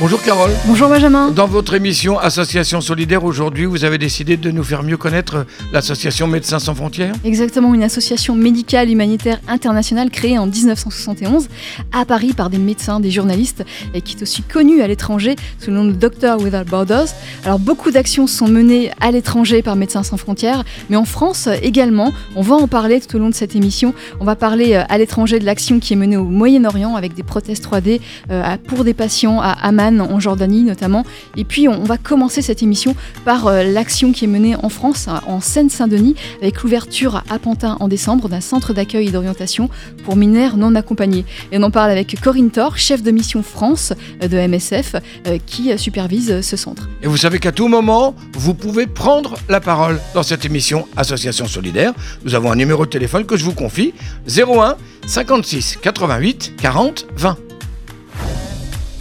Bonjour Carole. Bonjour Benjamin. Dans votre émission Association Solidaire, aujourd'hui, vous avez décidé de nous faire mieux connaître l'association Médecins sans frontières. Exactement, une association médicale humanitaire internationale créée en 1971 à Paris par des médecins, des journalistes et qui est aussi connue à l'étranger sous le nom de Doctors Without Borders. Alors beaucoup d'actions sont menées à l'étranger par Médecins sans frontières, mais en France également. On va en parler tout au long de cette émission. On va parler euh, à l'étranger de l'action qui est menée au Moyen-Orient avec des prothèses 3D euh, pour des patients à Amman en Jordanie notamment. Et puis on, va commencer cette émission par euh, l'action qui est menée en France, en Seine-Saint-Denis, avec l'ouverture à Pantin en décembre d'un centre d'accueil et d'orientation pour mineurs non accompagnés. Et on en parle avec Corinne Thor, chef de mission France euh, de MSF, euh, qui supervise ce centre. Et vous savez qu'à tout moment, vous pouvez prendre la parole dans cette émission Association Solidaire. Nous avons un numéro de téléphone que je vous confie 01 56 88 40 20.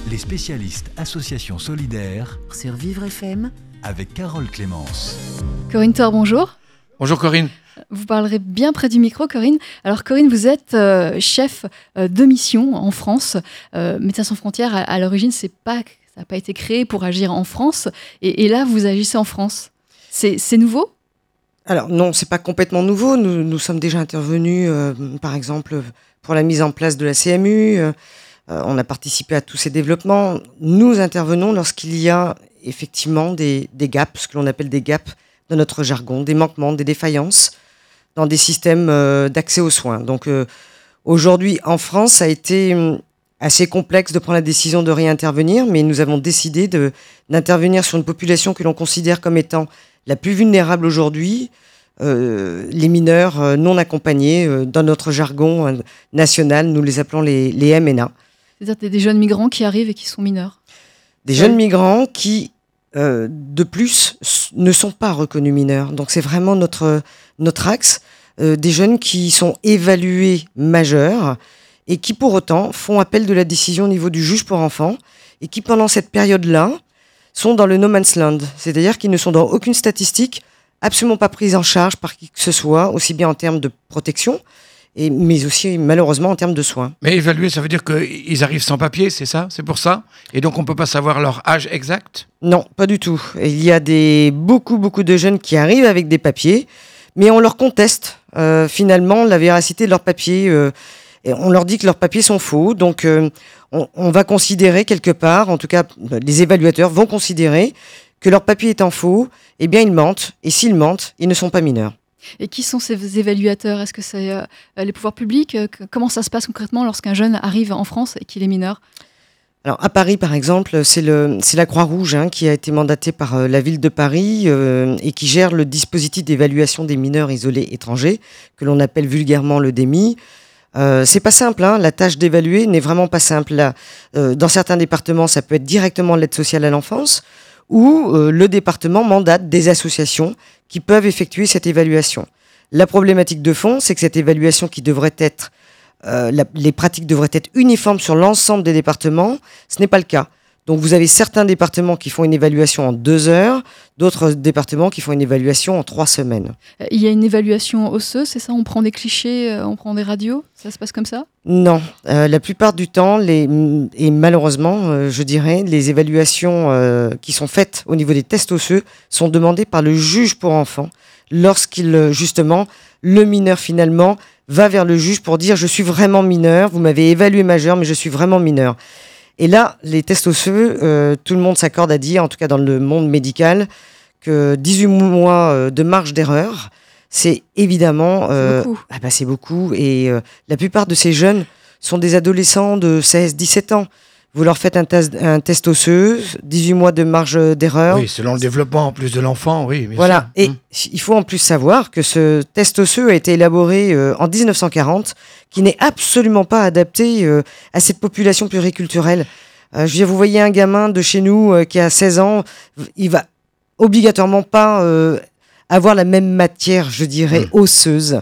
Les spécialistes Association Solidaire sur Vivre FM, avec Carole Clémence. Corinne Thor, bonjour. Bonjour Corinne. Vous parlerez bien près du micro, Corinne. Alors, Corinne, vous êtes euh, chef euh, de mission en France. Euh, Médecins sans frontières, à, à l'origine, c'est pas, ça n'a pas été créé pour agir en France. Et, et là, vous agissez en France. C'est c'est nouveau? Alors non, c'est pas complètement nouveau. Nous, nous sommes déjà intervenus, euh, par exemple, pour la mise en place de la CMU. Euh, on a participé à tous ces développements. Nous intervenons lorsqu'il y a effectivement des, gaps, ce que l'on appelle des gaps dans notre jargon, des manquements, des défaillances dans des systèmes euh, d'accès aux soins. Donc euh, aujourd'hui, en France, ça a été hum, assez complexe de prendre la décision de réintervenir, mais nous avons décidé d'intervenir sur une population que l'on considère comme étant la plus vulnérable aujourd'hui, les mineurs non accompagnés. dans notre jargon national, nous les appelons les MNA. C'est-à-dire des- des jeunes migrants qui arrivent et qui sont mineurs. Des jeunes migrants qui, euh, de plus, ne sont pas reconnus mineurs. Donc c'est vraiment notre, notre axe. euh, des jeunes qui sont évalués majeurs et qui pour autant font appel de la décision au niveau du juge pour enfants et qui pendant cette période-là sont dans le no man's land. C'est-à-dire qu'ils ne sont dans aucune statistique, absolument pas pris en charge par qui que ce soit, aussi bien en termes de protection, et, mais aussi malheureusement en termes de soins. Mais évaluer, ça veut dire qu'ils arrivent sans papier, c'est ça? C'est pour ça? Et donc on peut pas savoir leur âge exact? Non, pas du tout. Il y a des, beaucoup, beaucoup de jeunes qui arrivent avec des papiers, mais on leur conteste euh, finalement la véracité de leurs papiers. euh, et on leur dit que leurs papiers sont faux. Donc euh, on, on va considérer quelque part, en tout cas les évaluateurs vont considérer que leur papier étant faux, eh bien ils mentent. Et s'ils mentent, ils ne sont pas mineurs. Et qui sont ces évaluateurs? Est-ce que c'est euh, les pouvoirs publics? Euh, Comment ça se passe concrètement lorsqu'un jeune arrive en France et qu'il est mineur? Alors à Paris, par exemple, c'est la Croix-Rouge hein, qui a été mandatée par euh, la ville de Paris euh, et qui gère le dispositif d'évaluation des mineurs isolés étrangers que l'on appelle vulgairement le DEMI. Euh, c'est pas simple, hein, la tâche d'évaluer n'est vraiment pas simple. Euh, dans certains départements, ça peut être directement l'aide sociale à l'enfance ou euh, le département mandate des associations qui peuvent effectuer cette évaluation. La problématique de fond, c'est que cette évaluation qui devrait être euh, les pratiques devraient être uniformes sur l'ensemble des départements. Ce n'est pas le cas. Donc vous avez certains départements qui font une évaluation en deux heures, d'autres départements qui font une évaluation en trois semaines. Euh, Il y a une évaluation osseuse, c'est ça? On prend des clichés, euh, on prend des radios? Ça se passe comme ça? Non, euh, la plupart du temps, les, et malheureusement, euh, je dirais, les évaluations euh, qui sont faites au niveau des tests osseux sont demandées par le juge pour enfants lorsqu'il, justement, le mineur finalement va vers le juge pour dire je suis vraiment mineur, vous m'avez évalué majeur, mais je suis vraiment mineur. Et là, les tests osseux, euh, tout le monde s'accorde à dire, en tout cas dans le monde médical, que 18 mois euh, de marge d'erreur, c'est évidemment... euh, beaucoup. ah bah, c'est beaucoup. Et euh, la plupart de ces jeunes sont des adolescents de 16-17 ans. Vous leur faites un, test- un test osseux, 18 mois de marge d'erreur. Oui, selon le développement en plus de l'enfant, oui. bien Voilà. sûr. Et Hum. il faut en plus savoir que ce test osseux a été élaboré euh, en 1940, qui n'est absolument pas adapté euh, à cette population pluriculturelle. Euh, je veux dire, vous voyez un gamin de chez nous qui a 16 ans, il va obligatoirement pas avoir la même matière, je dirais, Mm. osseuse,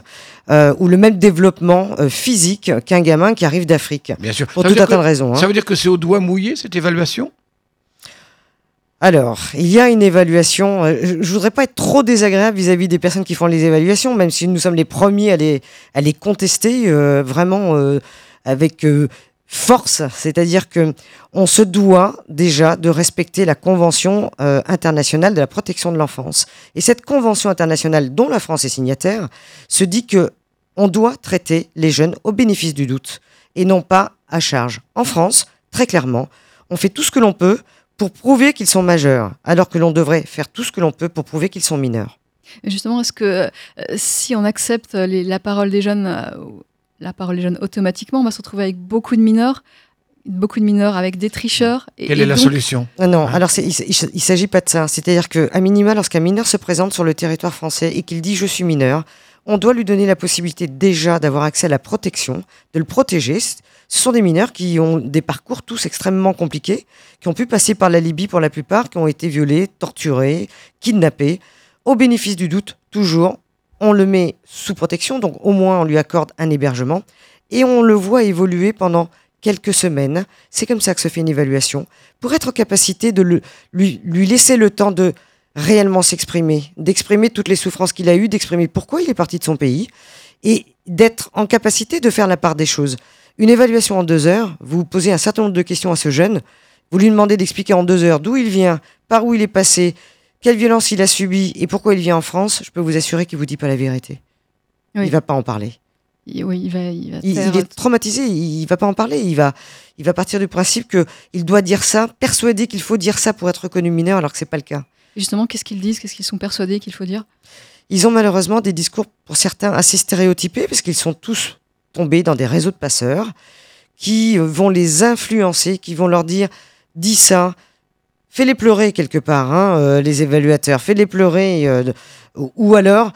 euh, ou le même développement euh, physique qu'un gamin qui arrive d'Afrique. Bien sûr. Pour Ça tout un tas de raisons. hein. Ça veut dire que c'est au doigt mouillé cette évaluation? Alors, il y a une évaluation. euh, Je je voudrais pas être trop désagréable vis-à-vis des personnes qui font les évaluations, même si nous sommes les premiers à les, à les contester euh, vraiment avec force. C'est-à-dire que on se doit déjà de respecter la Convention euh, internationale de la protection de l'enfance. Et cette Convention internationale, dont la France est signataire, se dit que on doit traiter les jeunes au bénéfice du doute et non pas à charge. En France, très clairement, on fait tout ce que l'on peut pour prouver qu'ils sont majeurs, alors que l'on devrait faire tout ce que l'on peut pour prouver qu'ils sont mineurs. Justement, est-ce que euh, si on accepte la parole des jeunes, euh, la parole des jeunes automatiquement, on va se retrouver avec beaucoup de mineurs, beaucoup de mineurs avec des tricheurs. et- Quelle et est la solution? Non, alors il ne s'agit pas de ça. C'est-à-dire qu'à minima, lorsqu'un mineur se présente sur le territoire français et qu'il dit je suis mineur, on doit lui donner la possibilité déjà d'avoir accès à la protection, de le protéger. Ce sont des mineurs qui ont des parcours tous extrêmement compliqués, qui ont pu passer par la Libye pour la plupart, qui ont été violés, torturés, kidnappés. Au bénéfice du doute, toujours, on le met sous protection, donc au moins on lui accorde un hébergement, et on le voit évoluer pendant quelques semaines. C'est comme ça que se fait une évaluation, pour être en capacité de lui laisser le temps de réellement s'exprimer, d'exprimer toutes les souffrances qu'il a eues, d'exprimer pourquoi il est parti de son pays, et d'être en capacité de faire la part des choses. Une évaluation en deux heures, vous posez un certain nombre de questions à ce jeune, vous lui demandez d'expliquer en deux heures d'où il vient, par où il est passé, quelle violence il a subi et pourquoi il vient en France, je peux vous assurer qu'il vous dit pas la vérité. Oui. Il va pas en parler. Il- Oui, il va, il va Il, est traumatisé, il, il va pas en parler. Il va, il va partir du principe que il doit dire ça, persuadé qu'il faut dire ça pour être reconnu mineur, alors que c'est pas le cas. Justement, qu'est-ce qu'ils disent Qu'est-ce qu'ils sont persuadés qu'il faut dire? Ils ont malheureusement des discours pour certains assez stéréotypés parce qu'ils sont tous tombés dans des réseaux de passeurs qui euh, vont les influencer, qui vont leur dire dis ça, fais-les pleurer quelque part, hein, euh, les évaluateurs, fais-les pleurer, euh, ou- alors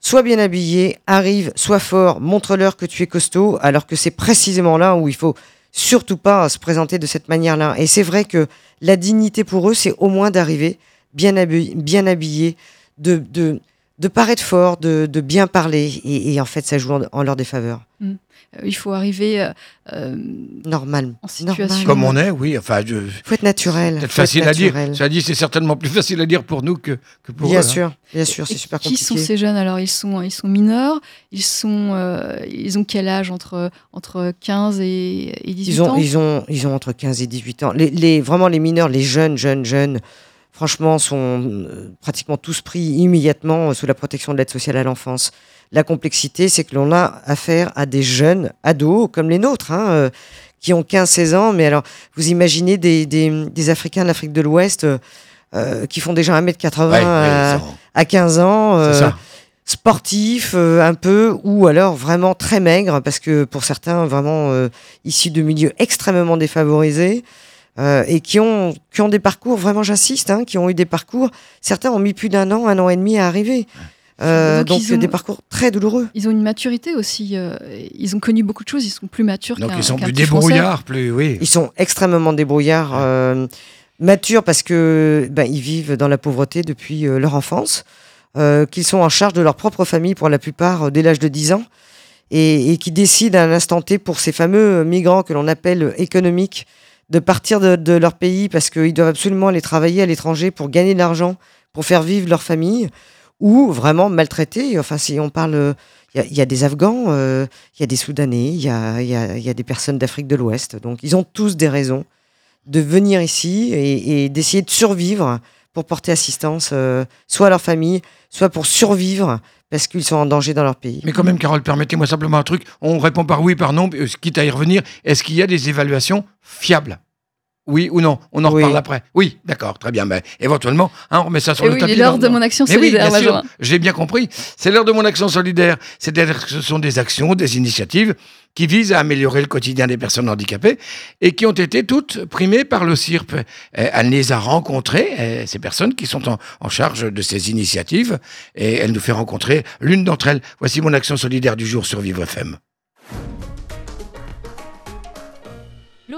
sois bien habillé, arrive, sois fort, montre-leur que tu es costaud, alors que c'est précisément là où il faut surtout pas se présenter de cette manière-là. Et c'est vrai que la dignité pour eux, c'est au moins d'arriver bien habillé, bien habillé de, de, paraître fort, de, bien parler. Et, en fait, ça joue en, leur défaveur. Euh, Il faut arriver euh, euh, Normal. en situation. Normal. Comme on est, oui. Enfin, je- faut être naturel. peut-être faut être facile à dire. naturel. Ça dit, c'est certainement plus facile à dire pour nous que, que pour Bien eux. hein. sûr, bien sûr, c'est Et super qui compliqué. sont ces jeunes alors? Ils sont, ils sont mineurs ils, sont, euh, ils ont quel âge entre, entre 15 et, et 18 Ils ont, ans? ils, ont, ils ont entre 15 et 18 ans. Les, les- vraiment, les mineurs, les jeunes, jeunes, jeunes, franchement, sont euh, pratiquement tous pris immédiatement euh, sous la protection de l'aide sociale à l'enfance. La complexité, c'est que l'on a affaire à des jeunes ados comme les nôtres, hein, euh, qui ont 15-16 ans. Mais alors, vous imaginez des, des, des Africains de l'Afrique de l'Ouest euh, qui font déjà 1m80 Ouais, à, ouais, ils ont- à 15 ans. euh, ça. sportifs euh, un peu ou alors vraiment très maigres parce que pour certains vraiment euh, issus de milieux extrêmement défavorisés euh, et qui ont qui ont des parcours vraiment j'insiste hein, qui ont eu des parcours certains ont mis plus d'un an un an et demi à arriver Euh, Donc, donc ils ont- des parcours très douloureux Ils ont une maturité aussi. euh, ils ont connu beaucoup de choses. Ils sont plus matures Donc ils sont plus débrouillards, plus, oui. ils sont extrêmement débrouillards euh, matures parce que ben, ils vivent dans la pauvreté depuis euh, leur enfance euh, qu'ils sont en charge de leur propre famille pour la plupart euh, dès l'âge de 10 ans et, et qui décident à un instant T pour ces fameux migrants que l'on appelle euh, économiques de partir de, de leur pays parce qu'ils doivent absolument aller travailler à l'étranger pour gagner de l'argent, pour faire vivre leur famille, ou vraiment maltraités. Enfin, si on parle, euh, il y, a- il y a des Afghans, euh, il y a des Soudanais, il y a, y a- y a des personnes d'Afrique de l'Ouest. Donc, ils ont tous des raisons de venir ici et d'essayer de survivre pour porter assistance, euh, soit à leur famille, soit pour survivre parce qu'ils sont en danger dans leur pays. Mais quand même, Carole, permettez-moi simplement un truc. On répond par oui, par non, euh, quitte à y revenir. Est-ce qu'il y a des évaluations fiables? Oui ou non? On en Oui. reparle après. Oui, d'accord, très bien. Ben, éventuellement, hein, on remet ça sur Et le oui, tapis. il est l'heure de mon action Mais solidaire, j'ai bien compris. C'est l'heure de mon action solidaire. C'est-à-dire que ce sont des actions, des initiatives qui visent à améliorer le quotidien des personnes handicapées et qui ont été toutes primées par le CIRP. Euh, Elle les a rencontrées, euh, ces personnes qui sont en, en charge de ces initiatives, et elle nous fait rencontrer l'une d'entre elles. Voici mon action solidaire du jour sur Vivre FM.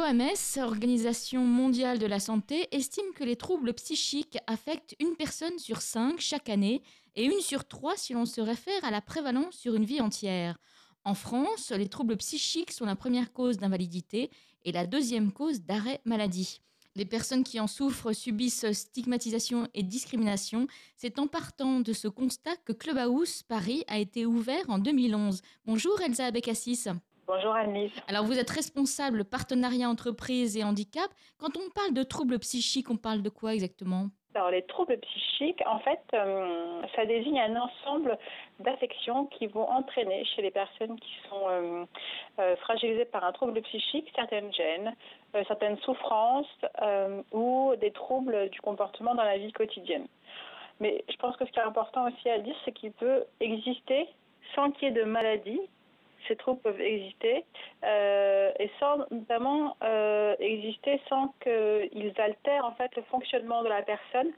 L'OMS, Organisation mondiale de la santé, estime que les troubles psychiques affectent une personne sur cinq chaque année et une sur trois si l'on se réfère à la prévalence sur une vie entière. En France, les troubles psychiques sont la première cause d'invalidité et la deuxième cause d'arrêt maladie. Les personnes qui en souffrent subissent stigmatisation et discrimination. C'est en partant de ce constat que Clubhouse Paris a été ouvert en 2011. Bonjour Elsa Abekassis. Bonjour Anne-Lise. Alors vous êtes responsable partenariat entreprise et handicap. Quand on parle de troubles psychiques, on parle de quoi exactement? Alors les troubles psychiques, en fait, euh, ça désigne un ensemble d'affections qui vont entraîner chez les personnes qui sont euh, euh, fragilisées par un trouble psychique certaines gênes, certaines souffrances ou des troubles du comportement dans la vie quotidienne. Mais je pense que ce qui est important aussi à dire, c'est qu'il peut exister sans qu'il y ait de maladie ces troubles peuvent exister euh, et sans notamment euh, exister sans qu'ils altèrent en fait le fonctionnement de la personne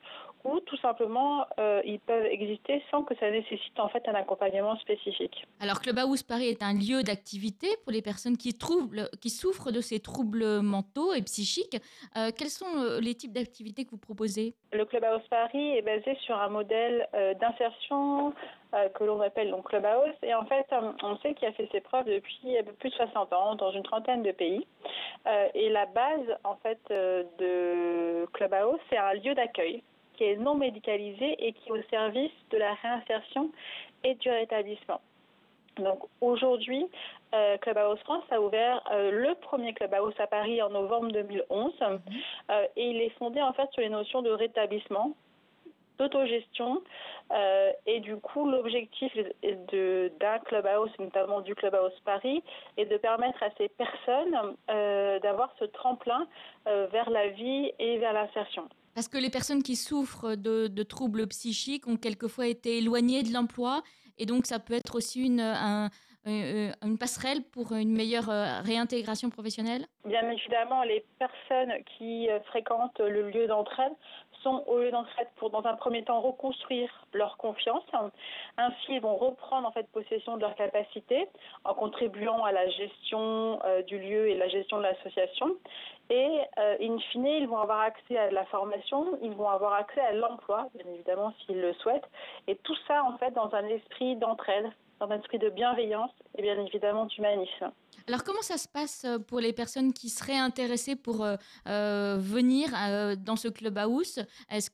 ou tout simplement euh, ils peuvent exister sans que ça nécessite en fait un accompagnement spécifique. Alors Clubhouse Paris est un lieu d'activité pour les personnes qui, qui souffrent de ces troubles mentaux et psychiques. quels sont les types d'activités que vous proposez? Le Clubhouse Paris est basé sur un modèle d'insertion euh, que l'on appelle donc Clubhouse. Et en fait, euh, on sait qu'il a fait ses preuves depuis plus de 60 ans dans une trentaine de pays. Euh, et la base en fait de Clubhouse, c'est un lieu d'accueil qui est non médicalisé et qui est au service de la réinsertion et du rétablissement. Donc aujourd'hui, Clubhouse France a ouvert le premier Clubhouse à Paris en novembre 2011 et il est fondé en fait sur les notions de rétablissement, d'autogestion. Euh, et du coup, l'objectif d'un clubhouse, notamment du clubhouse Paris, est de permettre à ces personnes euh, d'avoir ce tremplin euh, vers la vie et vers l'insertion. Parce que les personnes qui souffrent de, troubles psychiques ont quelquefois été éloignées de l'emploi, et donc ça peut être aussi une, une passerelle pour une meilleure réintégration professionnelle. Bien évidemment, les personnes qui fréquentent le lieu d'entraide sont au lieu d'entraide pour, dans un premier temps, reconstruire leur confiance. Ainsi, ils vont reprendre en fait possession de leurs capacités en contribuant à la gestion euh, du lieu et la gestion de l'association. Et euh, in fine, ils vont avoir accès à la formation, ils vont avoir accès à l'emploi, bien évidemment, s'ils le souhaitent. Et tout ça, en fait, dans un esprit d'entraide, dans un esprit de bienveillance et bien évidemment d'humanisme. Alors comment ça se passe euh, pour les personnes qui seraient intéressées pour euh, euh, venir dans ce clubhouse? Est-ce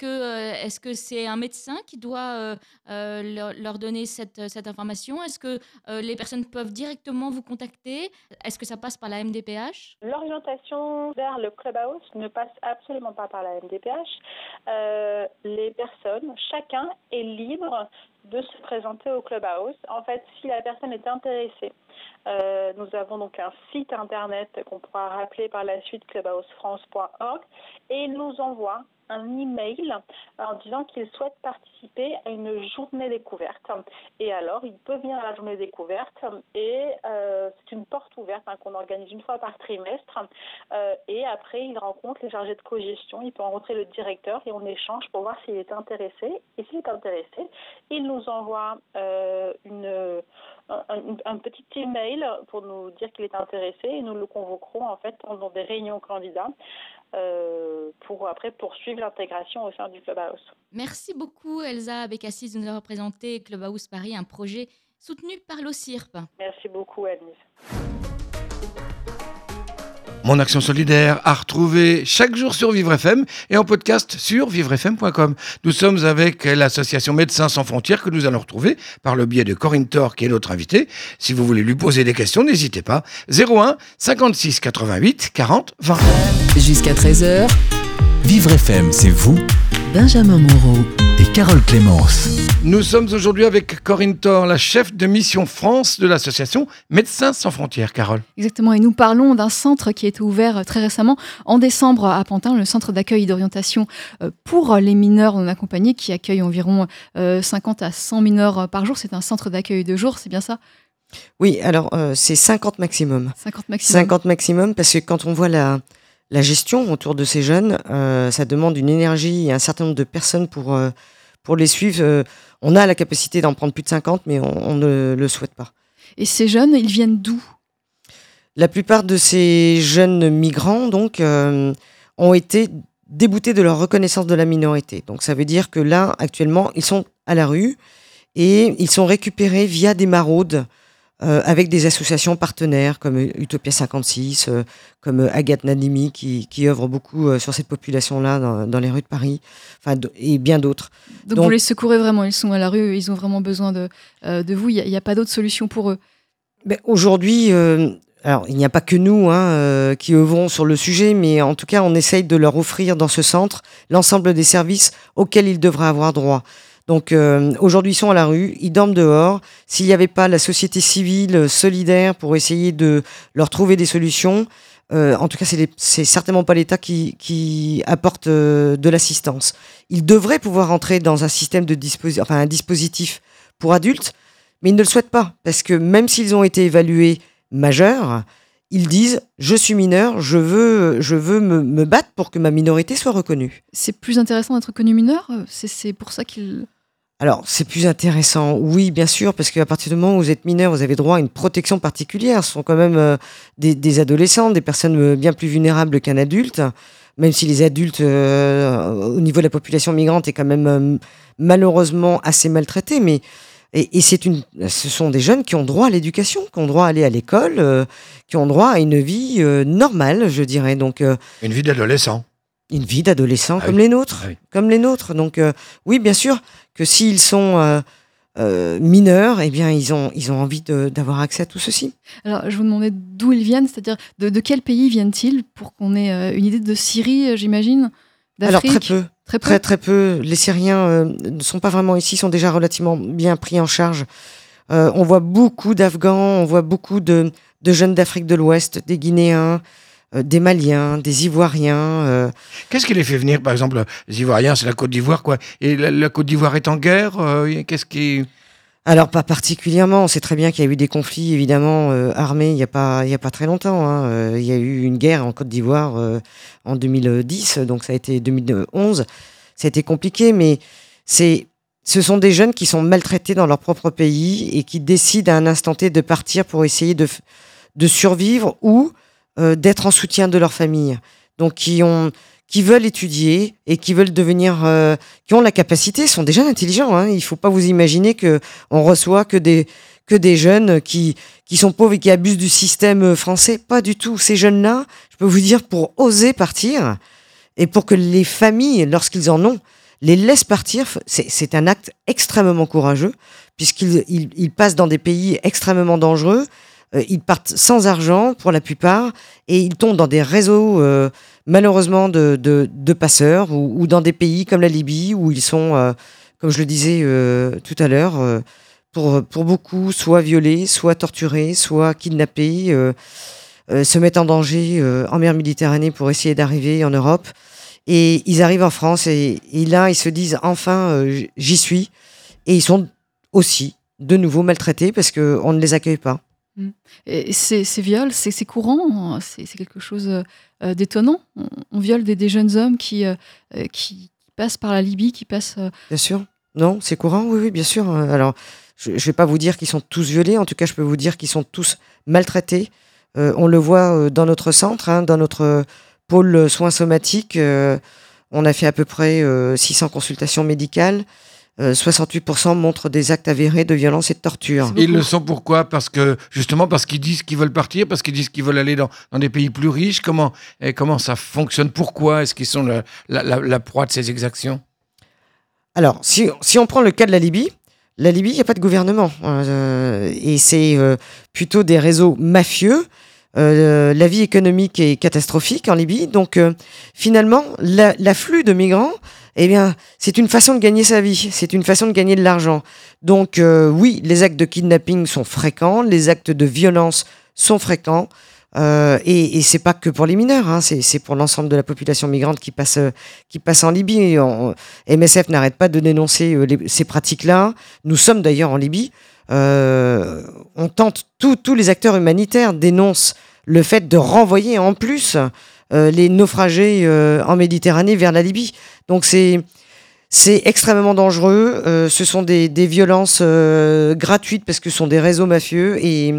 est-ce que c'est un médecin qui doit leur, donner cette, cette information? Est-ce que les personnes peuvent directement vous contacter? Est-ce que ça passe par la MDPH L'orientation vers le clubhouse ne passe absolument pas par la MDPH. les personnes, chacun est libre de se présenter au clubhouse. En fait, si la personne est intéressée euh, nous avons donc un site internet qu'on pourra rappeler par la suite clubhousefrance.org et il nous envoie un email en disant qu'il souhaite participer à une journée découverte. Et alors, il peut venir à la journée découverte et euh, c'est une porte ouverte hein, qu'on organise une fois par trimestre. Euh, et après, il rencontre les chargés de cogestion, il peut rencontrer le directeur et on échange pour voir s'il est intéressé. Et s'il est intéressé, il nous envoie euh, une, un, petit email pour nous dire qu'il est intéressé et nous le convoquerons en fait pendant des réunions candidats euh, pour après poursuivre l'intégration au sein du Clubhouse. Merci beaucoup Elsa Bécassis de nous avoir présenté Clubhouse Paris, un projet soutenu par l'OCIRP. Merci beaucoup Anne. Mon action solidaire à retrouver chaque jour sur Vivre FM et en podcast sur vivrefm.com. Nous sommes avec l'association Médecins sans frontières que nous allons retrouver par le biais de Corinne Thor qui est notre invitée. Si vous voulez lui poser des questions, n'hésitez pas. 01 56 88 40 20. Jusqu'à 13h, Vivre FM, c'est vous, Benjamin Moreau Carole Clémence. Nous sommes aujourd'hui avec Corinne Thor, la chef de mission France de l'association Médecins sans frontières. Carole. Exactement, et nous parlons d'un centre qui a été ouvert très récemment en décembre à Pantin, le centre d'accueil et d'orientation euh, pour les mineurs non accompagnés qui accueille environ 50 euh, à 100 mineurs par jour. C'est un centre d'accueil de jour, c'est bien ça? Oui, alors euh, c'est 50 maximum. 50 maximum. 50 maximum parce que quand on voit la, la gestion autour de ces jeunes, euh, ça demande une énergie et un certain nombre de personnes pour, euh, pour les suivre. Euh, on a la capacité d'en prendre plus de 50, mais on, ne le souhaite pas. Et ces jeunes, ils viennent d'où? La plupart de ces jeunes migrants, donc, ont été déboutés de leur reconnaissance de la minorité. Donc ça veut dire que là, actuellement, ils sont à la rue et ils sont récupérés via des maraudes euh, avec des associations partenaires comme Utopia 56, euh, comme euh, Agathe Nadimi qui, qui œuvre beaucoup euh, sur cette population-là dans, dans les rues de Paris, enfin, et bien d'autres. Donc, Donc- vous les secourez vraiment, ils sont à la rue, ils ont vraiment besoin de, euh, de vous, il n'y a, pas d'autre solution pour eux? Ben, Aujourd'hui, euh, alors il n'y a pas que nous hein, euh, qui œuvrons sur le sujet, mais en tout cas, on essaye de leur offrir dans ce centre l'ensemble des services auxquels ils devraient avoir droit. Donc euh, aujourd'hui, ils sont à la rue, ils dorment dehors. S'il n'y avait pas la société civile solidaire pour essayer de leur trouver des solutions, euh, en tout cas, c'est certainement pas l'État qui, apporte euh, de l'assistance. Ils devraient pouvoir entrer dans un système de enfin un dispositif pour adultes, mais ils ne le souhaitent pas parce que même s'ils ont été évalués majeurs, ils disent je suis mineur, je veux, je veux me, me battre pour que ma minorité soit reconnue. C'est plus intéressant d'être connu mineur? C'est pour ça qu'ils. Alors, c'est plus intéressant, oui, bien sûr, parce qu'à partir du moment où vous êtes mineur, vous avez droit à une protection particulière. Ce sont quand même euh, des, des adolescents, des personnes euh, bien plus vulnérables qu'un adulte, même si les adultes, euh, au niveau de la population migrante, est quand même euh, malheureusement assez maltraités. Mais et, et c'est une, ce sont des jeunes qui ont droit à l'éducation, qui ont droit à aller à l'école, qui ont droit à une vie normale, je dirais. Donc, Une vie d'adolescent. une vie d'adolescent Ah comme oui. les nôtres, Ah oui. comme les nôtres. Donc euh, oui, bien sûr que s'ils sont euh, euh, mineurs, eh bien ils ont ils ont envie d'avoir accès à tout ceci. Alors, je vous demandais d'où ils viennent, c'est-à-dire de, de quel pays viennent-ils pour qu'on ait euh, une idée de Syrie, euh, j'imagine Alors très D'Afrique peu, Très peu? très très peu. Les Syriens ne sont pas vraiment ici, sont déjà relativement bien pris en charge. On voit beaucoup d'Afghans, on voit beaucoup de, de jeunes d'Afrique de l'Ouest, des Guinéens, des Maliens, des Ivoiriens. euh, Qu'est-ce qui les fait venir, par exemple, les Ivoiriens, c'est la Côte d'Ivoire, quoi. Et la, la Côte d'Ivoire est en guerre. euh, Qu'est-ce qui. Alors pas particulièrement. On sait très bien qu'il y a eu des conflits évidemment euh, armés il y a pas il y a pas très longtemps. hein. Euh, il y a eu une guerre en Côte d'Ivoire euh, en 2010, donc ça a été 2011. Ça a été compliqué, mais c'est ce sont des jeunes qui sont maltraités dans leur propre pays et qui décident à un instant T de partir pour essayer de de survivre ou euh, d'être en soutien de leur famille. Donc qui ont qui veulent étudier et qui veulent devenir euh, qui ont la capacité, sont des jeunes intelligents. Hein. Il faut pas vous imaginer que on reçoit que des que des jeunes qui qui sont pauvres et qui abusent du système français. Pas du tout. Ces jeunes-là, je peux vous dire, pour oser partir et pour que les familles, lorsqu'ils en ont, les laissent partir, c'est c'est un acte extrêmement courageux puisqu'ils ils, ils passent dans des pays extrêmement dangereux. Euh, ils partent sans argent pour la plupart et ils tombent dans des réseaux euh, malheureusement de, passeurs ou, dans des pays comme la Libye où ils sont, euh, comme je le disais tout à l'heure, pour, pour beaucoup soit violés, soit torturés, soit kidnappés, se mettent en danger en mer Méditerranée pour essayer d'arriver en Europe. Et ils arrivent en France et, et là, ils se disent enfin, j'y suis. Et ils sont aussi de nouveau maltraités parce qu'on ne les accueille pas. Et ces, viols, c'est courant, c'est c'est quelque chose euh, d'étonnant. On, viole des, jeunes hommes qui, euh, euh, qui passent par la Libye, qui passent. Bien sûr. Non, c'est courant, oui, bien sûr. Euh, Alors, je ne vais pas vous dire qu'ils sont tous violés, en tout cas, je peux vous dire qu'ils sont tous maltraités. On le voit dans notre centre, hein, dans notre pôle soins somatiques. on a fait à peu près euh, 600 consultations médicales. Euh, 68% montrent des actes avérés de violence et de torture. Ils le sont pourquoi? Parce que, justement, parce qu'ils disent qu'ils veulent partir, parce qu'ils disent qu'ils veulent aller dans, dans des pays plus riches. Comment, et comment ça fonctionne? Pourquoi est-ce qu'ils sont le- la, la- la proie de ces exactions? Alors, si, si on prend le cas de la Libye, la Libye, il n'y a pas de gouvernement. Euh, et c'est euh, plutôt des réseaux mafieux. Euh, la vie économique est catastrophique en Libye. Donc, euh, finalement, la- l'afflux de migrants, eh bien, c'est une façon de gagner sa vie. C'est une façon de gagner de l'argent. Donc, euh, oui, les actes de kidnapping sont fréquents. Les actes de violence sont fréquents. Euh, et et c'est pas que pour les mineurs, hein, c'est pour l'ensemble de la population migrante qui passe, euh, qui passe en Libye. MSF n'arrête pas de dénoncer euh, ces pratiques-là. Nous sommes d'ailleurs en Libye. On tente, tous les acteurs humanitaires dénoncent le fait de renvoyer en plus les naufragés euh, en Méditerranée vers la Libye. Donc c'est c'est extrêmement dangereux. Euh, ce sont des, des violences euh, gratuites parce que ce sont des réseaux mafieux et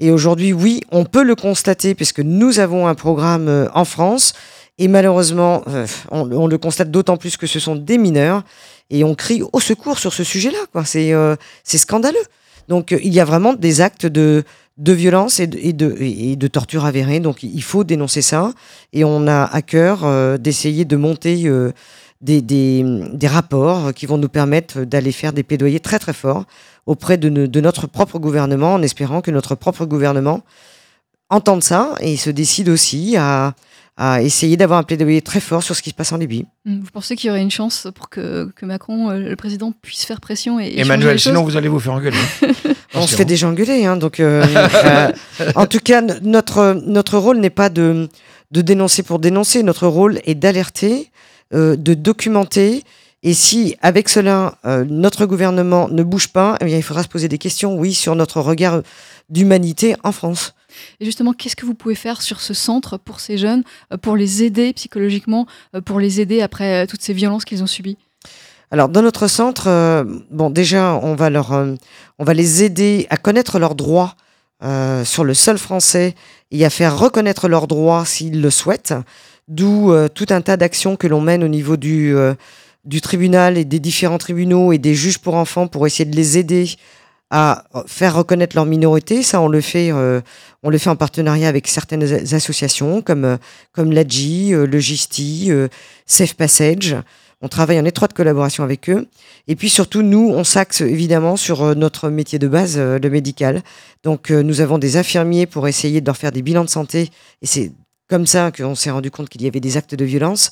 et aujourd'hui, oui, on peut le constater puisque nous avons un programme euh, en France et malheureusement, euh, on, le constate d'autant plus que ce sont des mineurs et on crie au secours sur ce sujet-là. C'est euh, c'est scandaleux. Donc euh, il y a vraiment des actes de, de violence et de, et, de, torture avérés. Donc il faut dénoncer ça. Et on a à cœur euh, d'essayer de monter euh, des, rapports qui vont nous permettre d'aller faire des plaidoyers très très forts auprès de, de notre propre gouvernement, en espérant que notre propre gouvernement entende ça et se décide aussi à, à essayer d'avoir un plaidoyer très fort sur ce qui se passe en Libye. Hmm, Vous pensez qu'il y aurait une chance pour que, que Macron, euh, le président, puisse faire pression et, et changer Emmanuel, les choses sinon vous allez vous faire engueuler. On se fait déjà engueuler, hein, donc euh, euh, en tout cas notre notre rôle n'est pas de de dénoncer pour dénoncer. Notre rôle est d'alerter, euh, de documenter. Et si avec cela euh, notre gouvernement ne bouge pas, eh bien, il faudra se poser des questions, oui, sur notre regard d'humanité en France. Et justement, qu'est-ce que vous pouvez faire sur ce centre pour ces jeunes, euh, pour les aider psychologiquement, euh, pour les aider après euh, toutes ces violences qu'ils ont subies? Alors dans notre centre, déjà on va leur, les aider à connaître leurs droits sur le sol français et à faire reconnaître leurs droits s'ils le souhaitent. D'où tout un tas d'actions que l'on mène au niveau du du tribunal et des différents tribunaux et des juges pour enfants pour essayer de les aider à faire reconnaître leur minorité. Ça, on le fait, euh, on le fait en partenariat avec certaines associations comme euh, comme l'ADJI, euh, le GISTI, euh, Safe Passage. On travaille en étroite collaboration avec eux. Et puis surtout, nous, on s'axe évidemment sur euh, notre métier de base, euh, le médical. Donc, nous avons des infirmiers pour essayer de leur faire des bilans de santé. Et c'est comme ça qu'on s'est rendu compte qu'il y avait des actes de violence.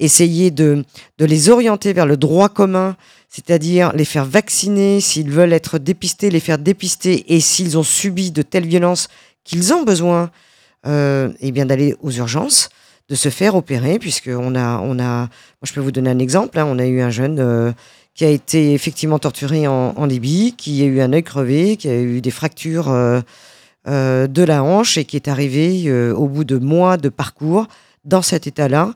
Essayer de, les orienter vers le droit commun, c'est-à-dire les faire vacciner, s'ils veulent être dépistés, les faire dépister, et s'ils ont subi de telles violences qu'ils ont besoin euh, eh bien d'aller aux urgences, de se faire opérer, puisqu'on a, on a, moi je peux vous donner un exemple, hein, on a eu un jeune euh, qui a été effectivement torturé en, Libye, qui a eu un œil crevé, qui a eu des fractures euh, de la hanche et qui est arrivé au bout de mois de parcours dans cet état-là.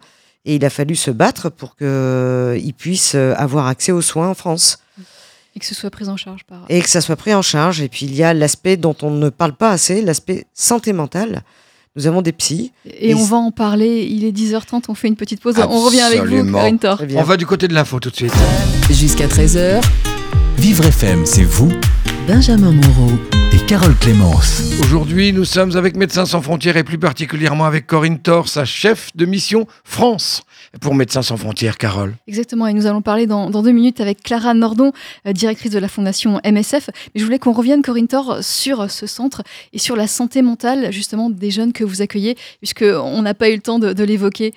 Et il a fallu se battre pour qu'il puisse euh, avoir accès aux soins en France et que ce soit pris en charge par. et que ça soit pris en charge. Et puis il y a l'aspect dont on ne parle pas assez, l'aspect santé mentale. Nous avons des psys. Et Et on va en parler. Il est 10h30, on fait une petite pause. On revient avec vous. Corinne Thor. On va du côté de l'info tout de suite. Jusqu'à 13h, Vivre FM, c'est vous Benjamin Moreau. Carole Clémence. Aujourd'hui, nous sommes avec Médecins sans frontières et plus particulièrement avec Corinne Thor, sa chef de mission France pour Médecins sans frontières, Carole. Exactement, et nous allons parler dans, dans deux minutes avec Clara Nordon, euh, directrice de la fondation MSF. Mais je voulais qu'on revienne, Corinne Thor, sur ce centre et sur la santé mentale, justement, des jeunes que vous accueillez, puisqu'on n'a pas eu le temps de, de l'évoquer.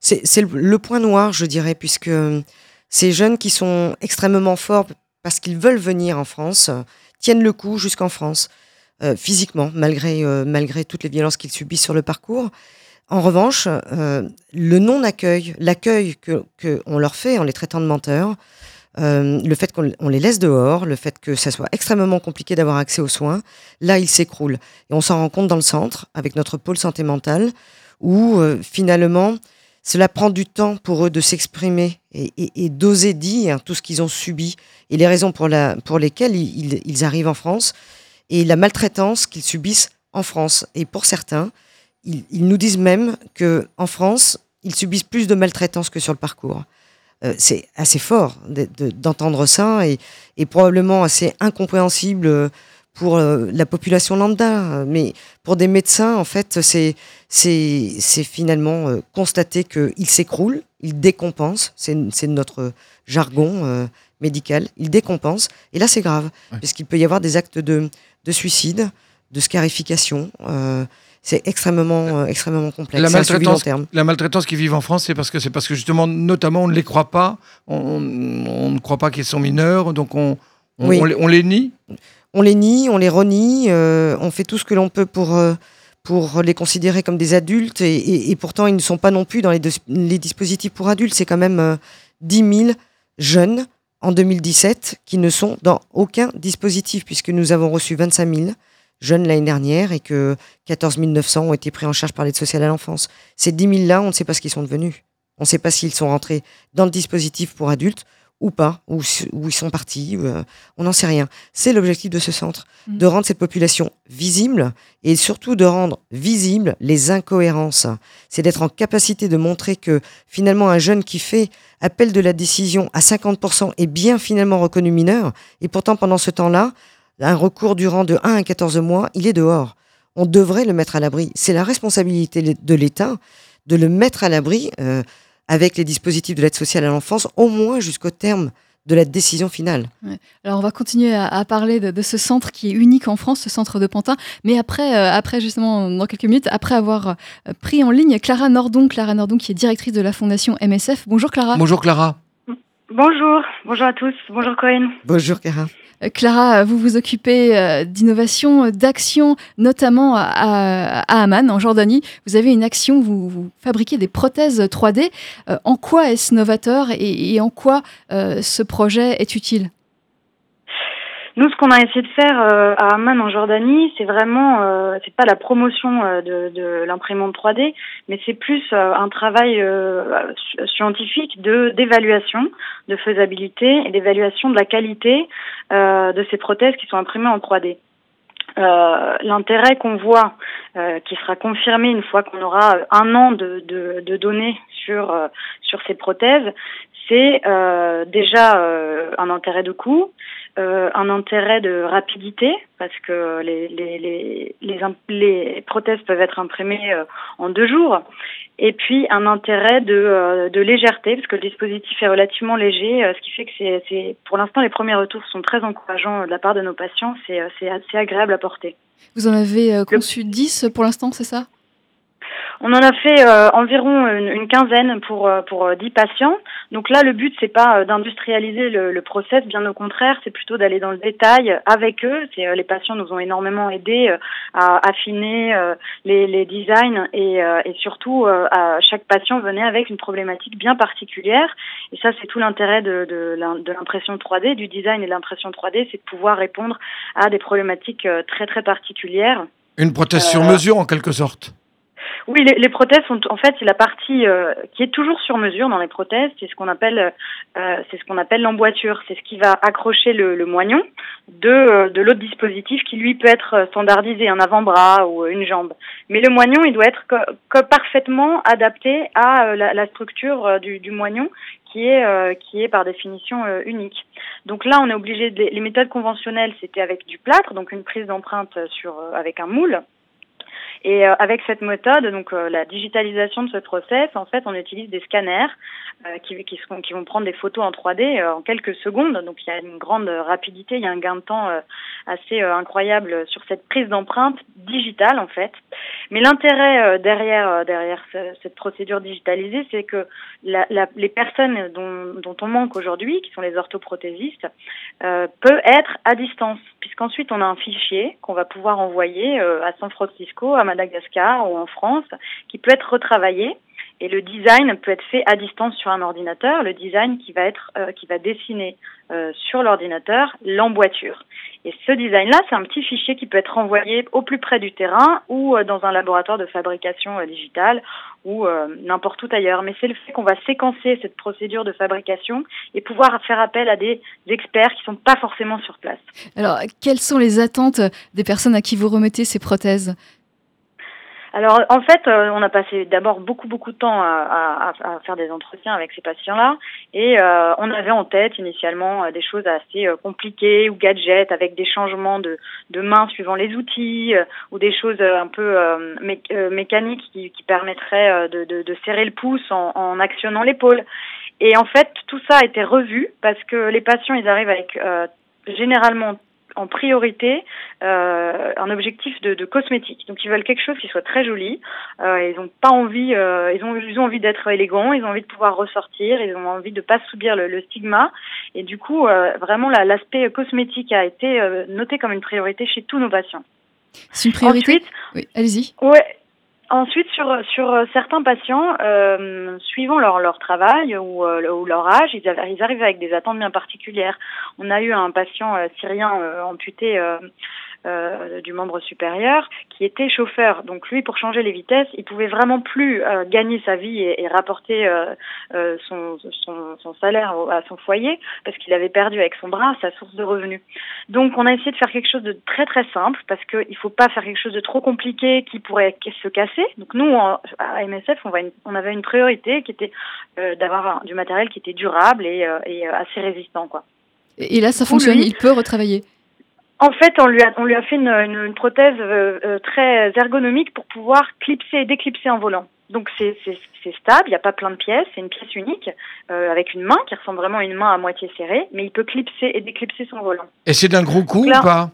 C'est le, point noir, je dirais, puisque euh, ces jeunes qui sont extrêmement forts parce qu'ils veulent venir en France euh, tiennent le coup jusqu'en France, euh, physiquement, malgré, euh, malgré toutes les violences qu'ils subissent sur le parcours. En revanche, euh, le non-accueil, l'accueil que, que leur fait en les traitant de menteurs, le fait qu'on on les laisse dehors, le fait que ça soit extrêmement compliqué d'avoir accès aux soins, là, ils s'écroulent. Et on s'en rend compte dans le centre, avec notre pôle santé mentale, où finalement, cela prend du temps pour eux de s'exprimer et, d'oser dire tout ce qu'ils ont subi et les raisons pour, lesquelles ils, arrivent en France et la maltraitance qu'ils subissent en France. Et pour certains, ils, nous disent même que en France, ils subissent plus de maltraitance que sur le parcours. Euh, c'est assez fort de- de- d'entendre ça et, et probablement assez incompréhensible euh, pour euh, la population lambda. Mais pour des médecins, en fait, c'est finalement euh, constater qu'ils s'écroulent, ils décompensent, c'est notre jargon euh, médical, ils décompensent, et là c'est grave, Ouais. puisqu'il peut y avoir des actes de, de suicide, de scarification, euh, c'est extrêmement, euh, extrêmement complexe. La maltraitance, terme. la maltraitance qu'ils vivent en France, c'est parce que c'est parce que justement, notamment, on ne les croit pas, on, on ne croit pas qu'ils sont mineurs, donc on, on, Oui. on les, on les nie. On les nie, on les renie, euh, on fait tout ce que l'on peut pour, euh, les considérer comme des adultes, et, pourtant ils ne sont pas non plus dans les, dis- les dispositifs pour adultes. C'est quand même euh, 10 000 jeunes en 2017 qui ne sont dans aucun dispositif, puisque nous avons reçu 25 000 jeunes l'année dernière et que 14 900 ont été pris en charge par l'aide sociale à l'enfance. Ces 10 000-là, on ne sait pas ce qu'ils sont devenus. On ne sait pas s'ils sont rentrés dans le dispositif pour adultes ou pas, ou ils sont partis, euh, on n'en sait rien. C'est l'objectif de ce centre, Mhm. de rendre cette population visible et surtout de rendre visibles les incohérences. C'est d'être en capacité de montrer que finalement un jeune qui fait appel de la décision à 50% est bien finalement reconnu mineur et pourtant pendant ce temps-là, un recours durant de 1 à 14 mois, il est dehors. On devrait le mettre à l'abri. C'est la responsabilité de l'État de le mettre à l'abri euh, avec les dispositifs de l'aide sociale à l'enfance, au moins jusqu'au terme de la décision finale. Alors on va continuer à, parler de, ce centre qui est unique en France, ce centre de Pantin, mais après, euh, après justement dans quelques minutes, après avoir euh, pris en ligne Clara Nordon, Clara Nordon qui est directrice de la fondation MSF. Bonjour Clara. Bonjour Clara. Bonjour, bonjour à tous, bonjour Corinne. Bonjour Clara. Euh, Clara, vous vous occupez euh, d'innovation, d'action, notamment à, Amman, en Jordanie. Vous avez une action, vous, fabriquez des prothèses 3D. Euh, en quoi est-ce novateur et, en quoi ce projet est utile? Nous, ce qu'on a essayé de faire euh, à Amman en Jordanie, c'est vraiment, euh, c'est pas la promotion euh, de, de l'imprimante 3D, mais c'est plus un travail scientifique de d'évaluation, de faisabilité et d'évaluation de la qualité de ces prothèses qui sont imprimées en 3D. l'intérêt qu'on voit, qui sera confirmé une fois qu'on aura un an de, de, de données sur sur ces prothèses, c'est déjà un intérêt de coût, euh, un intérêt de rapidité parce que les, les, les, les, les prothèses peuvent être imprimées euh, en deux jours. Et puis un intérêt de, euh, de légèreté parce que le dispositif est relativement léger ce qui fait que c'est pour l'instant les premiers retours sont très encourageants de la part de nos patients. C'est assez agréable à porter. Vous en avez conçu 10 pour l'instant c'est ça? On en a fait euh, environ une, quinzaine pour euh, pour 10 euh, patients. Donc là, le but c'est pas d'industrialiser le, le, process, bien au contraire, c'est plutôt d'aller dans le détail avec eux. C'est les patients nous ont énormément aidé à affiner les, les designs et, et surtout à chaque patient venait avec une problématique bien particulière. Et ça, c'est tout l'intérêt de, de l'impression 3D, du design et de l'impression 3D, c'est de pouvoir répondre à des problématiques très très particulières. Une prothèse sur mesure en quelque sorte. Oui, les, les, prothèses sont en fait c'est la partie euh, qui est toujours sur mesure dans les prothèses. C'est ce qu'on appelle euh, c'est ce qu'on appelle l'emboîture. C'est ce qui va accrocher le, le moignon de euh, de l'autre dispositif qui lui peut être standardisé, un avant-bras ou une jambe. Mais le moignon il doit être que, parfaitement adapté à la, la structure du, du, moignon qui est qui est par définition unique. Donc là on est obligé de, les méthodes conventionnelles c'était avec du plâtre donc une prise d'empreinte sur avec un moule et euh, avec cette méthode, donc euh, la digitalisation de ce process, en fait, on utilise des scanners euh, qui, vont prendre des photos en 3D en quelques secondes. Donc il y a une grande rapidité, il y a un gain de temps assez incroyable sur cette prise d'empreinte digitale en fait. Mais l'intérêt derrière cette procédure digitalisée, c'est que les personnes dont, on manque aujourd'hui, qui sont les orthoprothésistes, euh, peut être à distance, puisqu'ensuite on a un fichier qu'on va pouvoir envoyer à San Francisco, à Madagascar ou en France, qui peut être retravaillé. Et le design peut être fait à distance sur un ordinateur. Le design qui va être, euh, qui va dessiner euh, sur l'ordinateur l'emboîture. Et ce design-là, c'est un petit fichier qui peut être envoyé au plus près du terrain ou euh, dans un laboratoire de fabrication digitale ou n'importe où ailleurs. Mais c'est le fait qu'on va séquencer cette procédure de fabrication et pouvoir faire appel à des experts qui sont pas forcément sur place. Alors, quelles sont les attentes des personnes à qui vous remettez ces prothèses? Alors en fait, euh, on a passé d'abord beaucoup beaucoup de temps à, faire des entretiens avec ces patients-là, et euh, on avait en tête initialement euh, des choses assez compliquées ou gadgets avec des changements de, de mains suivant les outils ou des choses un peu mécaniques qui, permettraient de, de, de, serrer le pouce en, en actionnant l'épaule. Et en fait, tout ça a été revu parce que les patients, ils arrivent avec généralement en priorité euh, un objectif de, de, cosmétique. Donc ils veulent quelque chose qui soit très joli. Euh, ils n'ont pas envie, euh, ils ont ils ont envie d'être élégants, ils ont envie de pouvoir ressortir, ils ont envie de pas subir le, le stigma. Et du coup, vraiment l'aspect cosmétique a été noté comme une priorité chez tous nos patients. C'est une priorité. Ensuite, oui, allez-y. Ouais. Ensuite, sur, sur euh, certains patients, euh, suivant leur, leur travail ou, euh, leur âge, ils, ils, arrivent avec des attentes bien particulières. On a eu un patient syrien amputé euh, du membre supérieur qui était chauffeur. Donc lui, pour changer les vitesses, il pouvait vraiment plus euh, gagner sa vie et, et rapporter euh, son, son, son, salaire à son foyer parce qu'il avait perdu avec son bras sa source de revenus. Donc on a essayé de faire quelque chose de très très simple parce qu'il ne faut pas faire quelque chose de trop compliqué qui pourrait se casser. Donc nous, à MSF, on, une, on avait une priorité qui était d'avoir du matériel qui était durable et, et assez résistant. Quoi. Et là, ça fonctionne, il peut retravailler En fait, on lui a, on lui a fait une, une, une prothèse euh, euh, très ergonomique pour pouvoir clipser et déclipser un volant. Donc c'est stable, il n'y a pas plein de pièces, c'est une pièce unique euh, avec une main qui ressemble vraiment à une main à moitié serrée, mais il peut clipser et déclipser son volant. Et c'est d'un gros coup Là- ou pas?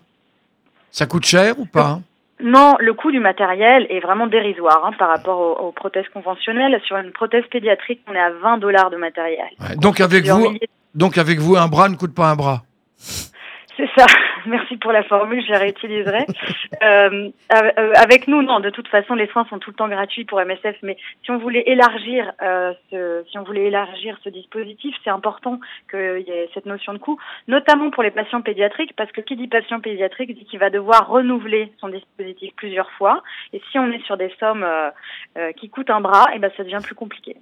Ça coûte cher ou pas Non, le coût du matériel est vraiment dérisoire hein, par rapport aux, aux prothèses conventionnelles. Sur une prothèse pédiatrique, on est à 20 dollars de matériel. Ouais, Donc avec vous, milliers- donc avec vous, un bras ne coûte pas un bras? C'est ça. Merci pour la formule, je la réutiliserai. euh, euh, avec nous, non. De toute façon, les soins sont tout le temps gratuits pour MSF. Mais si on voulait élargir, euh, ce, si on voulait élargir ce dispositif, c'est important qu'il y ait cette notion de coût, notamment pour les patients pédiatriques, parce que qui dit patient pédiatrique dit qu'il va devoir renouveler son dispositif plusieurs fois. Et si on est sur des sommes euh, euh, qui coûtent un bras, et ben ça devient plus compliqué.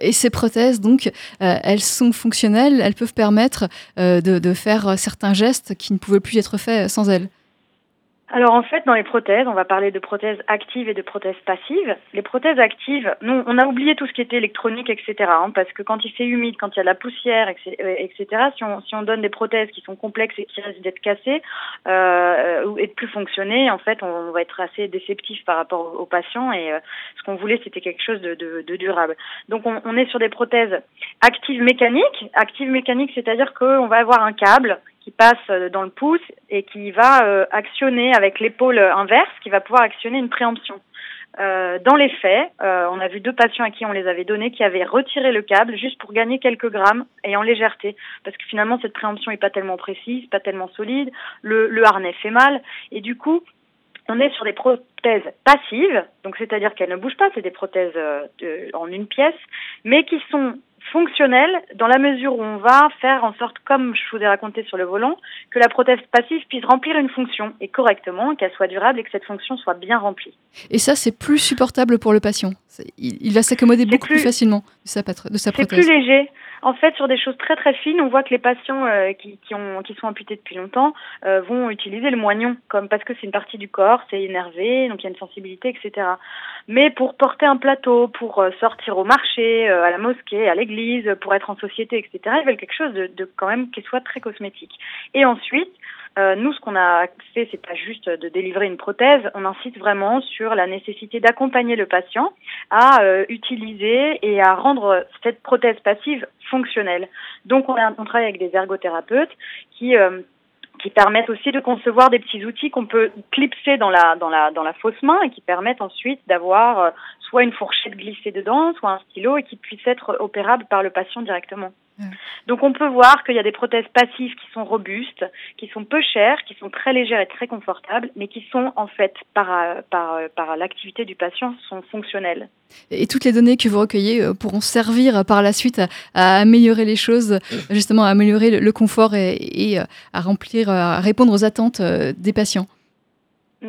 Et ces prothèses, donc, euh, elles sont fonctionnelles, elles peuvent permettre euh, de, faire certains gestes qui ne pouvaient plus être faits sans elles. Alors en fait, dans les prothèses, on va parler de prothèses actives et de prothèses passives. Les prothèses actives, nous, on a oublié tout ce qui était électronique, etc. hein, parce que quand il fait humide, quand il y a de la poussière, etc., euh, si on, si on donne des prothèses qui sont complexes et qui risquent d'être cassées euh, et de plus fonctionner, en fait, on va être assez déceptif par rapport aux, patients. Et euh, ce qu'on voulait, c'était quelque chose de, de, de durable. Donc on, on est sur des prothèses actives mécaniques. Actives mécaniques, c'est-à-dire qu'on va avoir un câble qui passe euh, dans le pouce et qui va euh, actionner avec l'épaule inverse, qui va pouvoir actionner une préemption. Euh, dans les faits, on a vu deux patients à qui on les avait donnés qui avaient retiré le câble juste pour gagner quelques grammes et en légèreté, parce que finalement cette préemption est pas tellement précise, pas tellement solide, le, harnais fait mal. Et du coup on est sur des prothèses passives, donc c'est-à-dire qu'elles ne bougent pas, c'est des prothèses en une pièce, mais qui sont fonctionnelles dans la mesure où on va faire en sorte, comme je vous ai raconté sur le volant, que la prothèse passive puisse remplir une fonction et correctement, qu'elle soit durable et que cette fonction soit bien remplie. Et ça, c'est plus supportable pour le patient. C'est- Il, il va s'accommoder C'est beaucoup plus, plus- facilement de sa, de sa C'est prothèse. plus léger. En fait, sur des choses très très fines, on voit que les patients euh, qui, qui, ont, qui sont amputés depuis longtemps euh, vont utiliser le moignon, comme parce que c'est une partie du corps, c'est énervé, donc il y a une sensibilité, etc. Mais pour porter un plateau, pour euh, sortir au marché, euh, à la mosquée, à l'église, pour être en société, etc., ils veulent quelque chose de, de quand même qui soit très cosmétique. Et ensuite, euh, nous, ce qu'on a fait, c'est pas juste de délivrer une prothèse, on insiste vraiment sur la nécessité d'accompagner le patient à euh, utiliser et à rendre cette prothèse passive fonctionnelle. Donc, on, a- on travaille avec des ergothérapeutes qui euh, qui permettent aussi de concevoir des petits outils qu'on peut clipser dans la dans la dans la fausse main et qui permettent ensuite d'avoir soit une fourchette glissée dedans, soit un stylo et qui puisse être opérable par le patient directement. Ouais. Donc on peut voir qu'il y a des prothèses passives qui sont robustes, qui sont peu chères, qui sont très légères et très confortables, mais qui sont en fait par euh, par euh, par l'activité du patient sont fonctionnelles. Et toutes les données que vous recueillez euh, pourront servir par la suite à, à améliorer les choses, justement à améliorer le, confort et, et, à remplir, à répondre aux attentes des patients.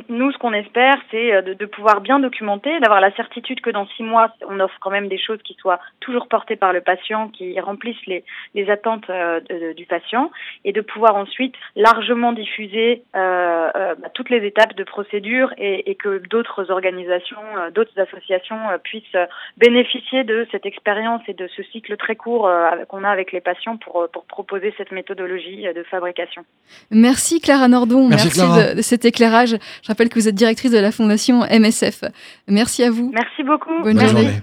Nous, ce qu'on espère, c'est euh, de, de pouvoir bien documenter, d'avoir la certitude que dans six mois, on offre quand même des choses qui soient toujours portées par le patient, qui remplissent les, les attentes euh, de- du patient, et de pouvoir ensuite largement diffuser euh, euh, bah, toutes les étapes de procédure et, et que d'autres organisations, euh, d'autres associations euh, puissent bénéficier de cette expérience et de ce cycle très court euh, qu'on a avec les patients pour, pour proposer cette méthodologie de fabrication. Merci Clara Nordon, Merci, merci, Clara. de, de cet éclairage. Je rappelle que vous êtes directrice de la fondation MSF. Merci à vous. Merci beaucoup. Bonne Bonne journée. journée.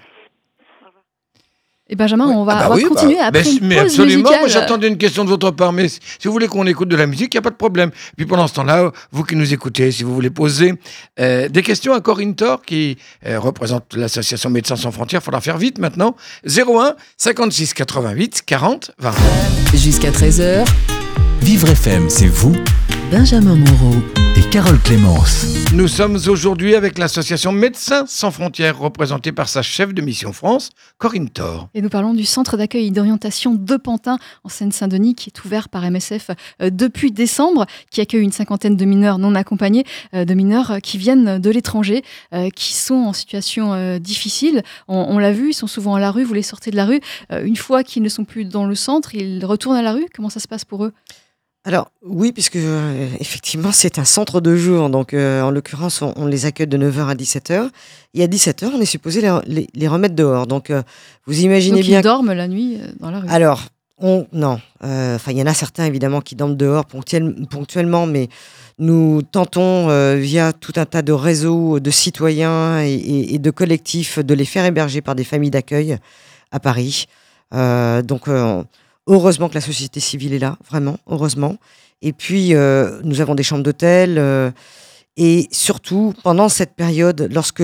Et Benjamin, on va, Ah bah on va oui, bah, continuer après mais, une mais pause absolument, musicale. moi j'attendais une question de votre part, mais si si vous voulez qu'on écoute de la musique, il n'y a pas de problème. Puis pendant ce temps-là, vous qui nous écoutez, si vous voulez poser euh, des questions à Corinne Thor, qui euh, représente l'association Médecins sans frontières, il faudra faire vite maintenant. 01 56 88 40 20. Jusqu'à 13h, Vivre FM, c'est vous Benjamin Moreau. et Carole Clémence. Nous sommes aujourd'hui avec l'association Médecins sans frontières, représentée par sa chef de mission France, Corinne Thor. Et nous parlons du centre d'accueil et d'orientation de Pantin en Seine-Saint-Denis qui est ouvert par MSF euh, depuis décembre, qui accueille une cinquantaine de mineurs non accompagnés, euh, de mineurs euh, qui viennent de l'étranger, qui sont en situation difficile. On, on l'a vu, ils sont souvent à la rue, vous les sortez de la rue. Une fois qu'ils ne sont plus dans le centre, ils retournent à la rue. Comment ça se passe pour eux? Alors oui, puisque euh, effectivement c'est un centre de jour, donc euh, en l'occurrence on, on les accueille de 9h à 17h, et à 17h on est supposé les, les- les remettre dehors. Donc euh, vous imaginez Donc bien ils dorment la nuit dans la rue. Alors, on, non. Enfin, il y en a certains évidemment qui dorment dehors ponctuel- ponctuellement, mais nous tentons via tout un tas de réseaux de citoyens et, et- et de collectifs de les faire héberger par des familles d'accueil à Paris. Donc, heureusement que la société civile est là, vraiment, heureusement. Et puis, euh, nous avons des chambres d'hôtel. euh, et surtout, pendant cette période, lorsque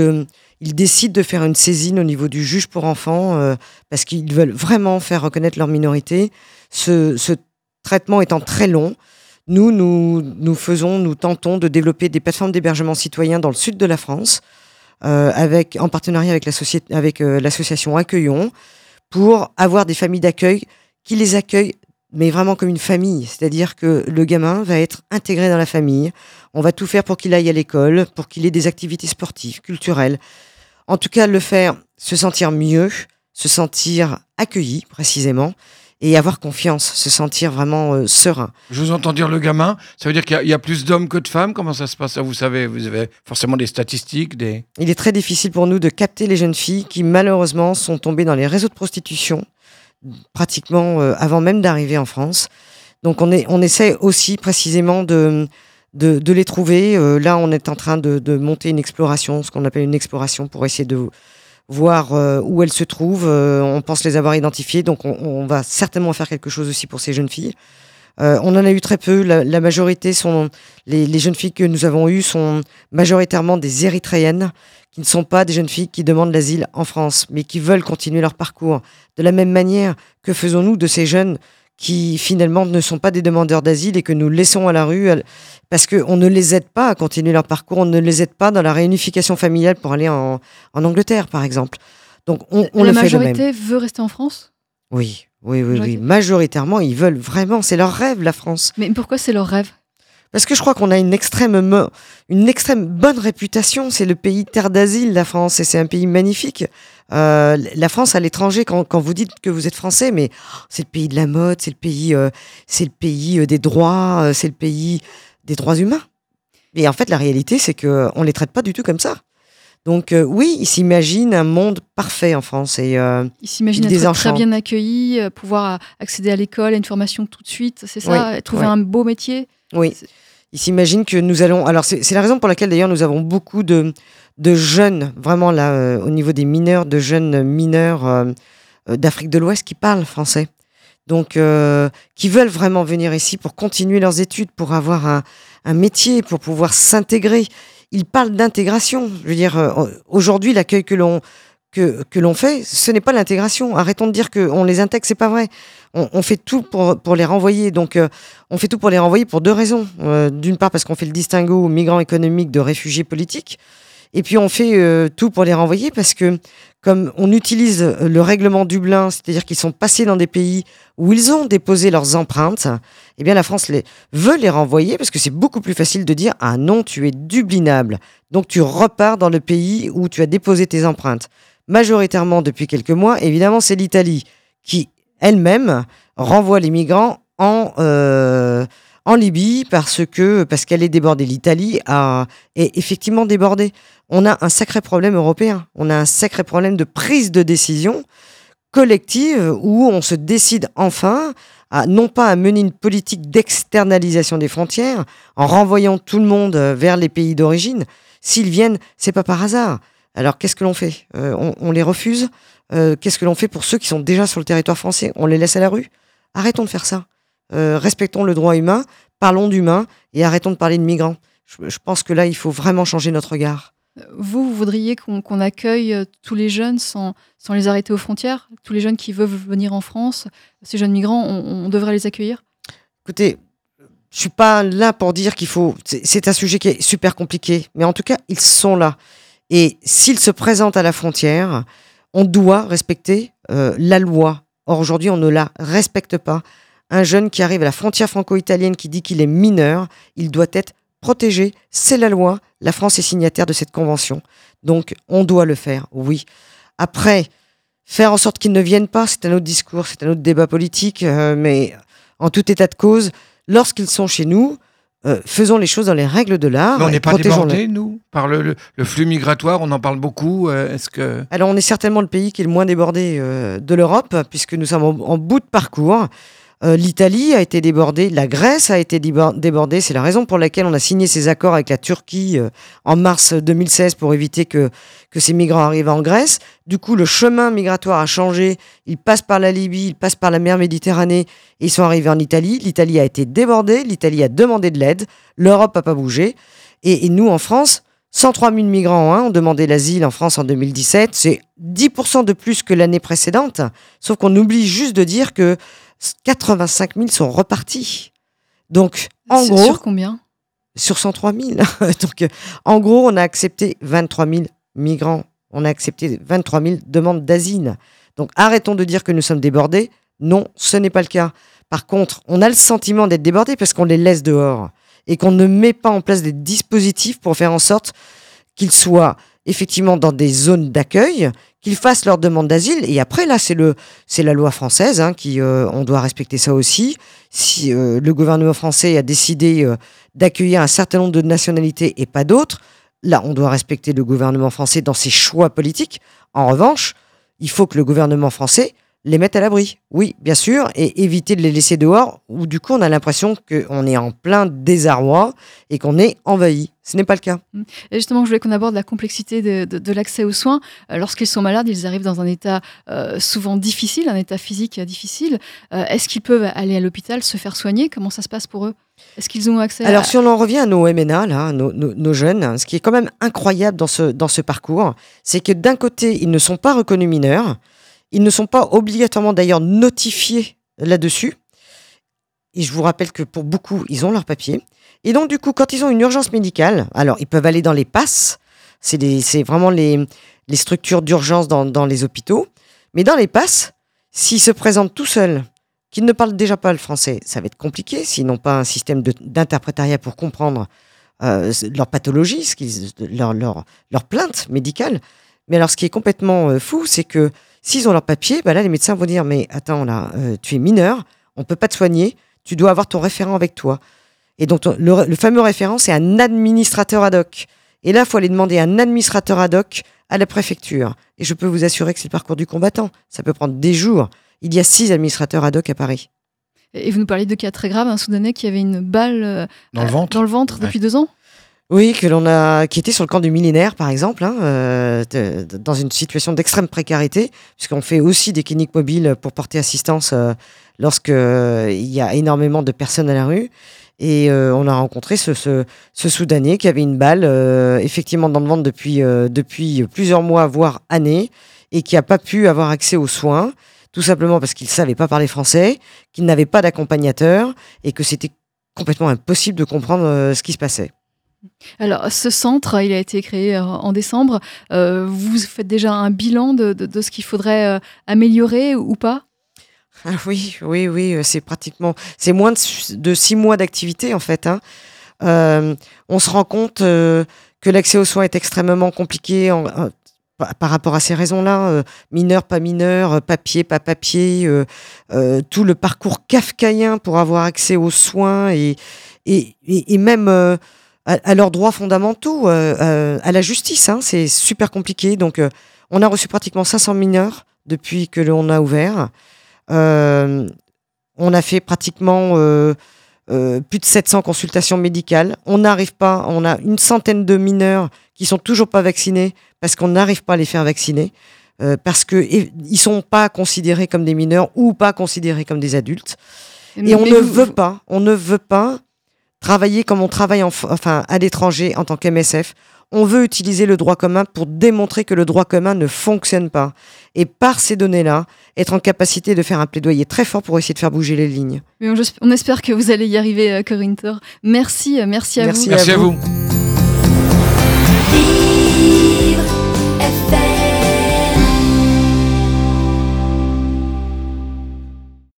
ils décident de faire une saisine au niveau du juge pour enfants, euh, parce qu'ils veulent vraiment faire reconnaître leur minorité, ce, ce traitement étant très long, nous, nous, nous faisons, nous tentons de développer des plateformes d'hébergement citoyen dans le sud de la France, euh, avec, en partenariat avec euh, l'association Accueillons, pour avoir des familles d'accueil qui les accueillent, mais vraiment comme une famille. C'est-à-dire que le gamin va être intégré dans la famille. On va tout faire pour qu'il aille à l'école, pour qu'il ait des activités sportives, culturelles. En tout cas, le faire se sentir mieux, se sentir accueilli précisément, et avoir confiance, se sentir vraiment euh, serein. Je vous entends dire le gamin. Ça veut dire qu'il y a- il y, a plus d'hommes que de femmes? Comment ça se passe? Vous savez, vous avez forcément des statistiques, des. Il est très difficile pour nous de capter les jeunes filles qui malheureusement sont tombées dans les réseaux de prostitution, pratiquement euh, avant même d'arriver en France. Donc on, est, on essaie aussi précisément de, de, les trouver. Euh, là, on est en train de, de monter une exploration, ce qu'on appelle une exploration, pour essayer de voir euh, où elles se trouvent. On pense les avoir identifiées, donc on, va certainement faire quelque chose aussi pour ces jeunes filles. On en a eu très peu. La, majorité sont les jeunes filles que nous avons eues sont majoritairement des Érythréennes qui ne sont pas des jeunes filles qui demandent l'asile en France, mais qui veulent continuer leur parcours. De la même manière, que faisons-nous de ces jeunes qui finalement ne sont pas des demandeurs d'asile et que nous laissons à la rue à- parce qu'on ne les aide pas à continuer leur parcours, on ne les aide pas dans la réunification familiale pour aller en, en Angleterre, par exemple. Donc on, on la le fait de même. majorité veut rester en France? Oui, oui, oui. Majoritairement, ils veulent vraiment, c'est leur rêve, la France. Mais pourquoi c'est leur rêve? Parce que je crois qu'on a une extrême, une extrême bonne réputation. C'est le pays terre d'asile, la France, et c'est un pays magnifique. Euh, la France à l'étranger, quand, quand vous dites que vous êtes français, mais c'est le pays de la mode, c'est le pays, euh, c'est le pays euh, des droits, euh, c'est le pays des droits humains. Et en fait, la réalité, c'est que on les traite pas du tout comme ça. Donc euh, oui, ils s'imaginent un monde parfait en France et euh, Ils s'imaginent être très bien accueillis, euh, pouvoir accéder à l'école, à une formation tout de suite, c'est ça Trouver oui. un beau métier? Oui. Ils s'imaginent que nous allons. Alors, c'est la raison pour laquelle, d'ailleurs, nous avons beaucoup de, de jeunes, vraiment là, euh, au niveau des mineurs, de jeunes mineurs d'Afrique de l'Ouest qui parlent français. Donc, qui veulent vraiment venir ici pour continuer leurs études, pour avoir un, un métier, pour pouvoir s'intégrer. Ils parlent d'intégration. Je veux dire, euh, aujourd'hui, l'accueil que l'on fait, ce n'est pas l'intégration. Arrêtons de dire qu'on les intègre, c'est pas vrai. On, fait tout pour, pour les renvoyer. Donc, euh, on fait tout pour les renvoyer pour deux raisons. Euh, D'une part, parce qu'on fait le distinguo migrants économiques de réfugiés politiques. Et puis, on fait euh, tout pour les renvoyer parce que, comme on utilise le règlement Dublin, c'est-à-dire qu'ils sont passés dans des pays où ils ont déposé leurs empreintes, eh bien, la France veut les renvoyer parce que c'est beaucoup plus facile de dire Ah non, tu es dublinable. Donc, tu repars dans le pays où tu as déposé tes empreintes. Majoritairement, depuis quelques mois, évidemment, c'est l'Italie qui, elle-même, renvoie les migrants en, euh, en Libye parce que parce qu'elle est débordée. L'Italie est effectivement débordée. On a un sacré problème européen. On a un sacré problème de prise de décision collective où on se décide enfin à non pas à mener une politique d'externalisation des frontières en renvoyant tout le monde vers les pays d'origine. S'ils viennent, c'est pas par hasard. Alors qu'est-ce que l'on fait? Euh, on, on les refuse? Euh, Qu'est-ce que l'on fait pour ceux qui sont déjà sur le territoire français? On les laisse à la rue? Arrêtons de faire ça. Euh, respectons le droit humain, parlons d'humain et arrêtons de parler de migrants. Je, je pense que là, il faut vraiment changer notre regard. Vous, vous voudriez qu'on accueille euh, tous les jeunes sans, sans les arrêter aux frontières? Tous les jeunes qui veulent venir en France, ces jeunes migrants, on, on devrait les accueillir? Écoutez, je suis pas là pour dire qu'il faut. c'est- C'est un sujet qui est super compliqué, mais en tout cas, ils sont là. Et s'ils se présentent à la frontière, on doit respecter euh, la loi. Or, aujourd'hui, on ne la respecte pas. Un jeune qui arrive à la frontière franco-italienne qui dit qu'il est mineur, il doit être protégé. C'est la loi. La France est signataire de cette convention. Donc, on doit le faire, oui. Après, faire en sorte qu'ils ne viennent pas, c'est un autre discours, c'est un autre débat politique, euh, mais en tout état de cause, lorsqu'ils sont chez nous, euh, faisons les choses dans les règles de l'art. Mais on n'est pas protégeons-les. débordé, nous, par le, le- le flux migratoire, on en parle beaucoup. euh, Est-ce que. Alors, on est certainement le pays qui est le moins débordé de l'Europe, puisque nous sommes en, en bout de parcours. Euh, L'Italie a été débordée, la Grèce a été débor- débordée. C'est la raison pour laquelle on a signé ces accords avec la Turquie euh, en mars 2016 pour éviter que, que ces migrants arrivent en Grèce. Du coup, le chemin migratoire a changé. Ils passent par la Libye, ils passent par la mer Méditerranée et ils sont arrivés en Italie. L'Italie a été débordée, l'Italie a demandé de l'aide. L'Europe n'a pas bougé. Et, et nous, en France, 103 000 migrants hein, ont demandé l'asile en France en 2017. C'est 10% de plus que l'année précédente. Sauf qu'on oublie juste de dire que 85 000 sont repartis. Donc, en gros, Sur combien? sur 103 000. Donc, en gros, on a accepté 23 000 migrants. On a accepté 23 000 demandes d'asile. Donc, arrêtons de dire que nous sommes débordés. Non, ce n'est pas le cas. Par contre, on a le sentiment d'être débordés parce qu'on les laisse dehors et qu'on ne met pas en place des dispositifs pour faire en sorte qu'ils soient effectivement dans des zones d'accueil, qu'ils fassent leur demande d'asile. Et après, là, c'est la loi française hein, qui, euh, on doit respecter ça aussi. Si euh, le gouvernement français a décidé euh, d'accueillir un certain nombre de nationalités et pas d'autres, là, on doit respecter le gouvernement français dans ses choix politiques. En revanche, il faut que le gouvernement français les mette à l'abri. Oui, bien sûr, et éviter de les laisser dehors, où du coup, on a l'impression qu'on est en plein désarroi et qu'on est envahi. Ce n'est pas le cas. Et justement, je voulais qu'on aborde la complexité de, de- de l'accès aux soins. Euh, Lorsqu'ils sont malades, ils arrivent dans un état euh, souvent difficile, un état physique difficile. Euh, Est-ce qu'ils peuvent aller à l'hôpital, se faire soigner? Comment ça se passe pour eux? Est-ce qu'ils ont accès Alors, à... si on en revient à nos MNA, là, nos, nos- nos jeunes, ce qui est quand même incroyable dans ce, dans ce parcours, c'est que d'un côté, ils ne sont pas reconnus mineurs, ils ne sont pas obligatoirement d'ailleurs notifiés là-dessus. Et je vous rappelle que pour beaucoup, ils ont leur papier. Et donc, du coup, quand ils ont une urgence médicale, alors ils peuvent aller dans les passes, c'est vraiment les, structures d'urgence dans, les hôpitaux. Mais dans les passes, s'ils se présentent tout seuls, qu'ils ne parlent déjà pas le français, ça va être compliqué s'ils n'ont pas un système d'interprétariat pour comprendre euh, leur pathologie, leur plainte médicale. Mais alors, ce qui est complètement euh, fou, c'est que s'ils ont leur papier, bah là, les médecins vont dire Mais attends, là, euh, tu es mineur, on peut pas te soigner, tu dois avoir ton référent avec toi. Et donc, ton- le, le fameux référent, c'est un administrateur ad hoc. Et là, il faut aller demander un administrateur ad hoc à la préfecture. Et je peux vous assurer que c'est le parcours du combattant. Ça peut prendre des jours. Il y a six administrateurs ad hoc à Paris. Et vous nous parlez de cas très graves, un Soudanais qui avait une balle euh, Dans le ventre dans le ventre Ouais. depuis deux ans? Oui, que l'on a, qui était sur le camp du millénaire, par exemple, hein, euh, dans une situation d'extrême précarité, puisqu'on fait aussi des cliniques mobiles pour porter assistance euh, lorsque euh, y a énormément de personnes à la rue. Et euh, on a rencontré ce, ce, ce Soudanais qui avait une balle, effectivement, dans le ventre depuis, plusieurs mois, voire années, et qui n'a pas pu avoir accès aux soins, tout simplement parce qu'il ne savait pas parler français, qu'il n'avait pas d'accompagnateur, et que c'était complètement impossible de comprendre ce qui se passait. Alors, ce centre, il a été créé euh, en décembre. Euh, vous faites déjà un bilan de, de- ce qu'il faudrait euh, améliorer ou pas? Oui, oui, oui, c'est pratiquement, c'est moins de, six mois d'activité en fait. hein. On se rend compte que l'accès aux soins est extrêmement compliqué par- rapport à ces raisons-là, mineur, pas mineur, papier, pas papier, tout le parcours kafkaïen pour avoir accès aux soins et, et, et- même à, à leurs droits fondamentaux, euh, euh, à la justice. hein, c'est super compliqué. Donc, euh, on a reçu pratiquement 500 mineurs depuis que l'on a ouvert. Euh, on a fait pratiquement euh, euh, plus de 700 consultations médicales. On n'arrive pas, on a une centaine de mineurs qui sont toujours pas vaccinés parce qu'on n'arrive pas à les faire vacciner. parce qu'ils ne sont pas considérés comme des mineurs ou pas considérés comme des adultes. Et on Mais ne vous- veut pas, on ne veut pas travailler comme on travaille enfin, à l'étranger en tant qu'MSF. On veut utiliser le droit commun pour démontrer que le droit commun ne fonctionne pas. Et par ces données-là, être en capacité de faire un plaidoyer très fort pour essayer de faire bouger les lignes. On, espère que vous allez y arriver, euh, Corinne Thor. Merci, euh, merci à vous. Merci. À vous.